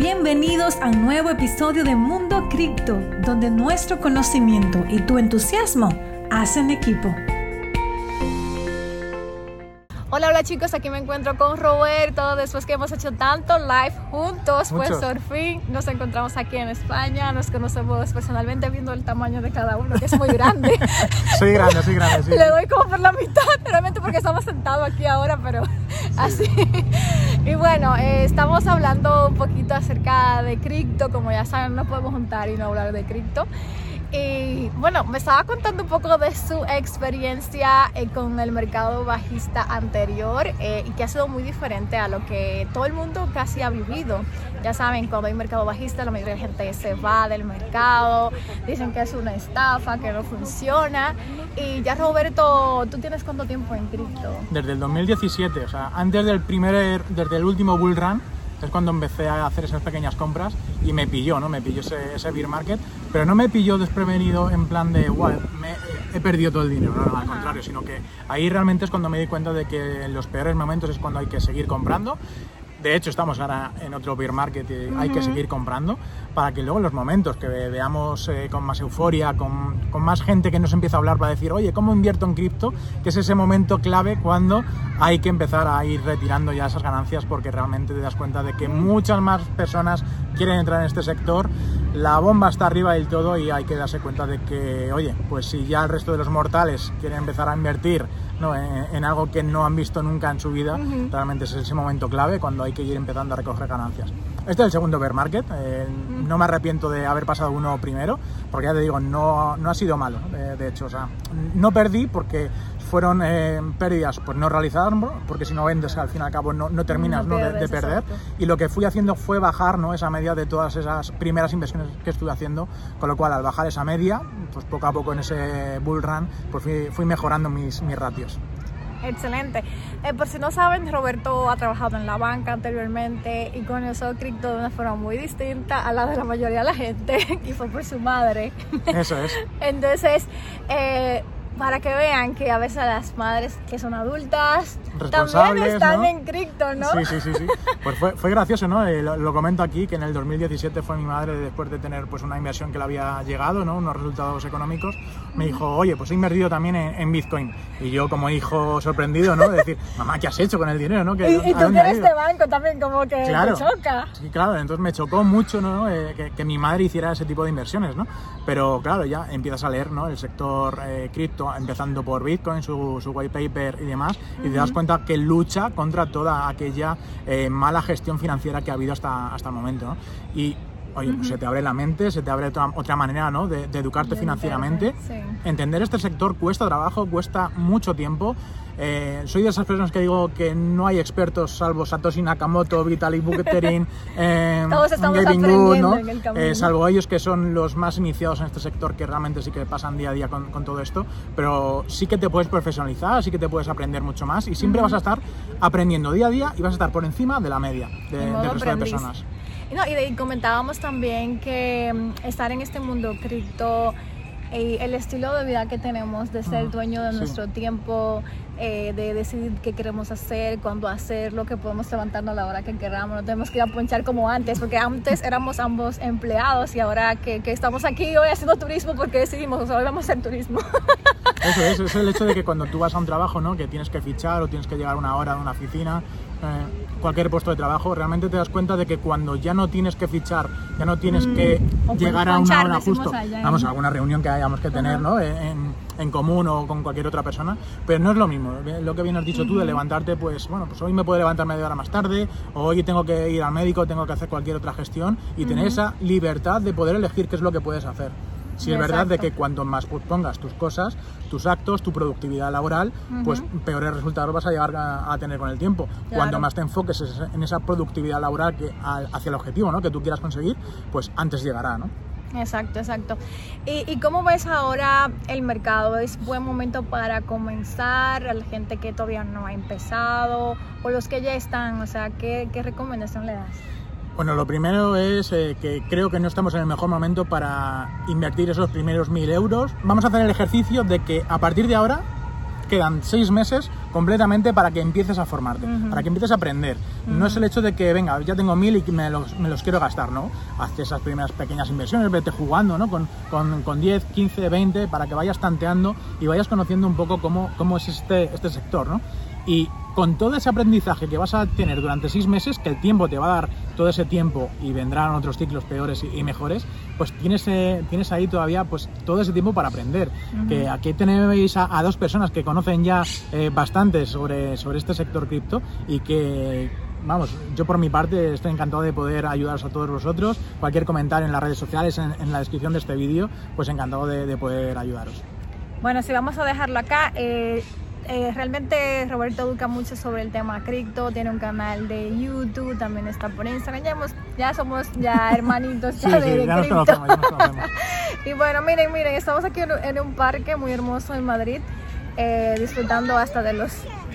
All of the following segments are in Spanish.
Bienvenidos a un nuevo episodio de Mundo Cripto, donde nuestro conocimiento y tu entusiasmo hacen equipo. Hola, hola chicos, aquí me encuentro con Roberto. Después que hemos hecho tanto live juntos, pues por fin nos encontramos aquí en España. Nos conocemos personalmente viendo el tamaño de cada uno, que es muy grande. Soy grande, soy grande, sí. Le doy como por la mitad, realmente porque estamos sentados aquí ahora, pero así. Y bueno, eh, estamos hablando un poquito acerca de cripto. Como ya saben, no podemos juntar y no hablar de cripto. Y bueno, me estaba contando un poco de su experiencia eh, con el mercado bajista anterior eh, y que ha sido muy diferente a lo que todo el mundo casi ha vivido. Ya saben, cuando hay mercado bajista, la mayoría de la gente se va del mercado, dicen que es una estafa, que no funciona. Y ya Roberto, ¿tú tienes cuánto tiempo en cripto? Desde el 2017, o sea, antes del primer, desde el último bull run, es cuando empecé a hacer esas pequeñas compras y me pilló, ¿no? Me pilló ese, bear market, pero no me pilló desprevenido en plan de, wow, he perdido todo el dinero, no, al contrario, sino que ahí realmente es cuando me di cuenta de que en los peores momentos es cuando hay que seguir comprando. De hecho, estamos ahora en otro bear market y hay que seguir comprando para que luego en los momentos que veamos eh, con más euforia, con, con más gente que nos empieza a hablar para decir, oye, ¿cómo invierto en cripto? Que es ese momento clave cuando hay que empezar a ir retirando ya esas ganancias porque realmente te das cuenta de que muchas más personas quieren entrar en este sector, la bomba está arriba del todo y hay que darse cuenta de que, oye, pues si ya el resto de los mortales quieren empezar a invertir ¿no? en, en algo que no han visto nunca en su vida, realmente es ese momento clave cuando hay que ir empezando a recoger ganancias. Este es el segundo bear market, eh, no me arrepiento de haber pasado uno primero, porque ya te digo, no, no ha sido malo, de, de hecho, o sea, no perdí porque fueron eh, pérdidas pues no realizadas, porque si no vendes al fin y al cabo no, no terminas No ¿no? de, de pierdes, perder, exacto. y lo que fui haciendo fue bajar ¿no? esa media de todas esas primeras inversiones que estuve haciendo, con lo cual al bajar esa media, pues poco a poco en ese bull run, pues fui, fui mejorando mis, mis ratios. Excelente. Eh, por si no saben, Roberto ha trabajado en la banca anteriormente y conoció cripto de una forma muy distinta a la de la mayoría de la gente, y fue por su madre. Eso es. Entonces, eh, para que vean que a veces las madres que son adultas también están ¿no? en cripto, ¿no? Sí, sí, sí, sí. Pues fue, fue gracioso, ¿no? Eh, lo, lo comento aquí, que en el 2017 fue mi madre, después de tener pues una inversión que le había llegado, ¿no? Unos resultados económicos, me dijo, oye, pues he invertido también en, en Bitcoin. Y yo como hijo sorprendido, ¿no? De decir, mamá, ¿qué has hecho con el dinero, no? ¿Qué- Y, y tú ido?". de banco también como que Claro. te choca. Sí, claro, entonces me chocó mucho ¿no? Eh, que, que mi madre hiciera ese tipo de inversiones, ¿no? Pero claro, ya empiezas a leer ¿no? el sector eh, cripto, empezando por Bitcoin, su, su white paper y demás, y te das cuenta que lucha contra toda aquella eh, mala gestión financiera que ha habido hasta, hasta el momento, ¿no? Y Oye, pues se te abre la mente, se te abre otra, otra manera ¿no? de, de educarte De financieramente. educarte, sí. Entender este sector cuesta trabajo, cuesta mucho tiempo. Eh, soy de esas personas que digo que no hay expertos salvo Satoshi Nakamoto, Vitalik Buterin, eh, Todos estamos Wood, ¿no? en el. Eh, salvo ellos que son los más iniciados en este sector que realmente sí que pasan día a día con, con todo esto, pero sí que te puedes profesionalizar, sí que te puedes aprender mucho más y siempre vas a estar aprendiendo día a día y vas a estar por encima de la media de, del resto de aprendiz. personas. Y, no, y, de- comentábamos también que mm, estar en este mundo cripto y el estilo de vida que tenemos de ser dueño de sí. nuestro tiempo, eh, de decidir qué queremos hacer, cuándo hacerlo, que podemos levantarnos a la hora que queramos, no tenemos que ir a ponchar como antes, porque antes éramos ambos empleados y ahora que, que estamos aquí hoy haciendo turismo porque decidimos, o sea, hoy vamos a hacer turismo. Eso es, es el hecho de que cuando tú vas a un trabajo, ¿no? que tienes que fichar o tienes que llegar una hora a una oficina, eh, cualquier puesto de trabajo, realmente te das cuenta de que cuando ya no tienes que fichar, ya no tienes que O llegar a una hora justo, allá vamos a alguna reunión que hayamos que tener ¿no? en, en común o con cualquier otra persona, pero no es lo mismo. Lo que bien has dicho tú de levantarte, pues bueno, pues hoy me puedo levantar media hora más tarde, o hoy tengo que ir al médico, tengo que hacer cualquier otra gestión y tener esa libertad de poder elegir qué es lo que puedes hacer. Si es verdad de que cuanto más pongas tus cosas, tus actos, tu productividad laboral, pues peores resultados vas a llegar a, a tener con el tiempo. Claro. Cuanto más te enfoques es- en esa productividad laboral que, al- hacia el objetivo ¿no? que tú quieras conseguir, pues antes llegará. ¿no? Exacto, exacto. ¿Y, y cómo ves ahora el mercado? ¿Es buen momento para comenzar? A la gente que todavía no ha empezado o los que ya están, o sea, ¿qué, qué recomendación le das? Bueno, lo primero es eh, que creo que no estamos en el mejor momento para invertir esos primeros mil euros. Vamos a hacer el ejercicio de que a partir de ahora quedan seis meses completamente para que empieces a formarte, para que empieces a aprender. No es el hecho de que, venga, ya tengo mil y me los, me los quiero gastar, ¿no? Haz esas primeras pequeñas inversiones, vete jugando, ¿no? Con, con, con 10, 15, 20, para que vayas tanteando y vayas conociendo un poco cómo, cómo es este, este sector, ¿no? Y con todo ese aprendizaje que vas a tener durante seis meses, que el tiempo te va a dar todo ese tiempo y vendrán otros ciclos peores y, mejores, pues tienes, eh, tienes ahí todavía pues todo ese tiempo para aprender. Que aquí tenéis a, dos personas que conocen ya eh, bastante sobre, sobre este sector cripto y que vamos, yo por mi parte estoy encantado de poder ayudaros a todos vosotros. Cualquier comentario en las redes sociales, en, la descripción de este vídeo, pues encantado de, poder ayudaros. Bueno, si vamos a dejarlo acá. Eh, eh, realmente Roberto educa mucho sobre el tema cripto, tiene un canal de YouTube, también está por Instagram, ya, ya somos ya hermanitos de, cripto. y bueno, miren, miren, estamos aquí en, un parque muy hermoso en Madrid, eh, disfrutando hasta de los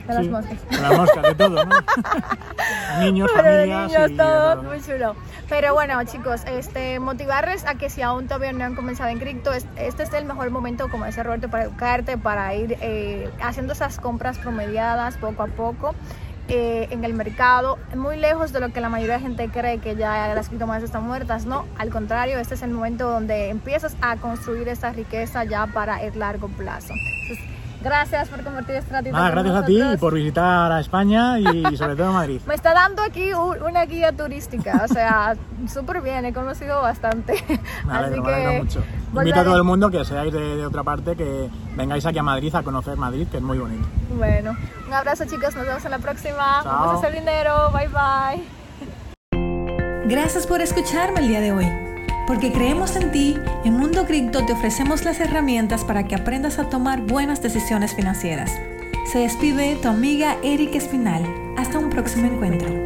de las moscas. De las moscas, de todo, ¿no? niños, familias. Niños, todo, muy chulo. Pero bueno, chicos, este, motivarles a que si aún todavía no han comenzado en cripto, este es el mejor momento, como decía Roberto, para educarte, para ir eh, haciendo esas compras promediadas poco a poco. Eh, en el mercado, muy lejos de lo que la mayoría de gente cree que ya las criptomonedas están muertas, no, al contrario, este es el momento donde empiezas a construir esa riqueza ya para el largo plazo. Gracias por compartir este ratito. Ah, gracias a ti por visitar a España y sobre todo a Madrid. Me está dando aquí una guía turística, o sea, súper bien, he conocido bastante. Me Así que mucho. Invito a todo el mundo que seáis de, otra parte, que vengáis aquí a Madrid a conocer Madrid, que es muy bonito. Bueno, un abrazo chicos, nos vemos en la próxima. Vamos a hacer dinero, bye bye. Gracias por escucharme el día de hoy. Porque creemos en ti, en Mundo Cripto te ofrecemos las herramientas para que aprendas a tomar buenas decisiones financieras. Se despide tu amiga Erika Espinal. Hasta un próximo encuentro.